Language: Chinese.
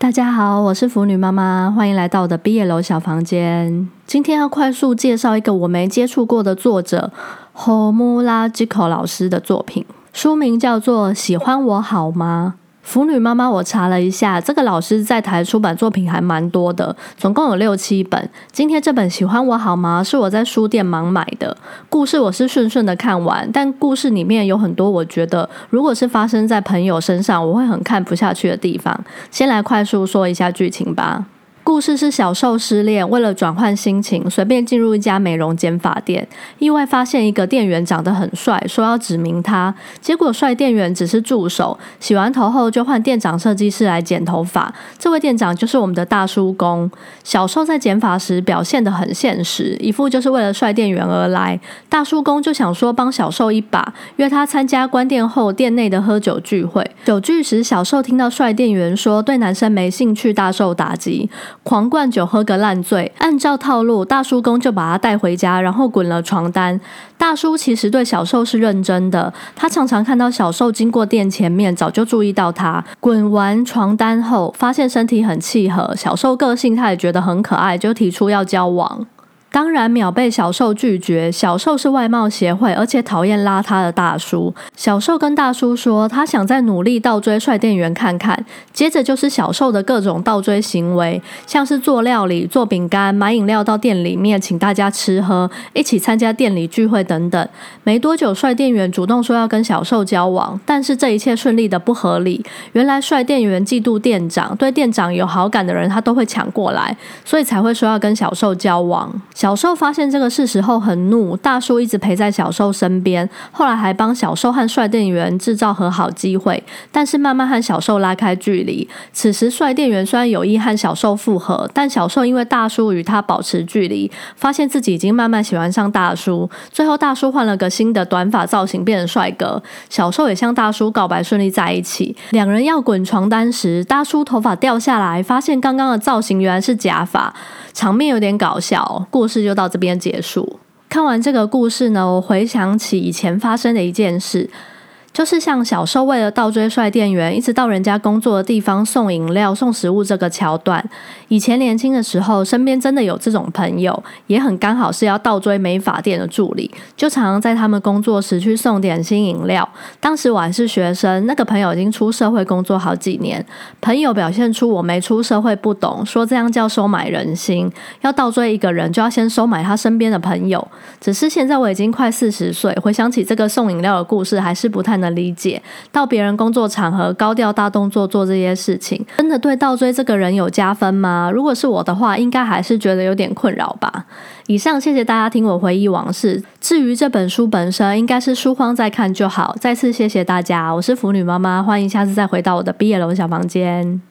大家好，我是腐女妈妈，欢迎来到我的毕业楼小房间。今天要快速介绍一个我没接触过的作者，Homo Logico 老师的作品，书名叫做《喜欢我好吗》。腐女妈妈，我查了一下，这个老师在台出版作品还蛮多的，总共有六七本。今天这本《喜欢我好吗》是我在书店盲买的，故事我是顺顺的看完，但故事里面有很多我觉得如果是发生在朋友身上，我会很看不下去的地方。先来快速说一下剧情吧。故事是小受失恋，为了转换心情，随便进入一家美容剪发店，意外发现一个店员长得很帅，说要指名他。结果帅店员只是助手，洗完头后就换店长设计师来剪头发。这位店长就是我们的大叔公。小受在剪发时表现得很现实，一副就是为了帅店员而来。大叔公就想说帮小受一把，约他参加关店后店内的喝酒聚会。酒聚时，小受听到帅店员说对男生没兴趣，大受打击。狂灌酒，喝个烂醉。按照套路，大叔公就把他带回家，然后滚了床单。大叔其实对小受是认真的，他常常看到小受经过店前面，早就注意到他。滚完床单后，发现身体很契合，小受个性他也觉得很可爱，就提出要交往。当然秒被小受拒绝。小受是外貌协会，而且讨厌邋遢的大叔。小受跟大叔说，他想再努力倒追帅店员看看。接着就是小受的各种倒追行为，像是做料理、做饼干、买饮料到店里面请大家吃喝，一起参加店里聚会等等。没多久，帅店员主动说要跟小受交往，但是这一切顺利的不合理。原来帅店员嫉妒店长，对店长有好感的人他都会抢过来，所以才会说要跟小受交往。小受发现这个事实后很怒，大叔一直陪在小受身边，后来还帮小受和帅店员制造和好机会，但是慢慢和小受拉开距离。此时帅店员虽然有意和小受复合，但小受因为大叔与他保持距离，发现自己已经慢慢喜欢上大叔。最后大叔换了个新的短发造型，变成帅哥。小受也向大叔告白，顺利在一起。两人要滚床单时，大叔头发掉下来，发现刚刚的造型原来是假发，场面有点搞笑。故事就到这边结束。看完这个故事呢，我回想起以前发生的一件事。就是像小时候为了倒追帅店员，一直到人家工作的地方送饮料、送食物这个桥段。以前年轻的时候，身边真的有这种朋友，也很刚好是要倒追美发店的助理，就常常在他们工作时去送点心饮料。当时我还是学生，那个朋友已经出社会工作好几年。朋友表现出我没出社会不懂，说这样叫收买人心，要倒追一个人就要先收买他身边的朋友。只是现在我已经快四十岁，回想起这个送饮料的故事，还是不太。能理解到别人工作场合高调大动作做这些事情，真的对倒追这个人有加分吗？如果是我的话，应该还是觉得有点困扰吧。以上，谢谢大家听我回忆往事。至于这本书本身，应该是书荒再看就好。再次谢谢大家，我是腐女妈妈，欢迎下次再回到我的毕业楼小房间。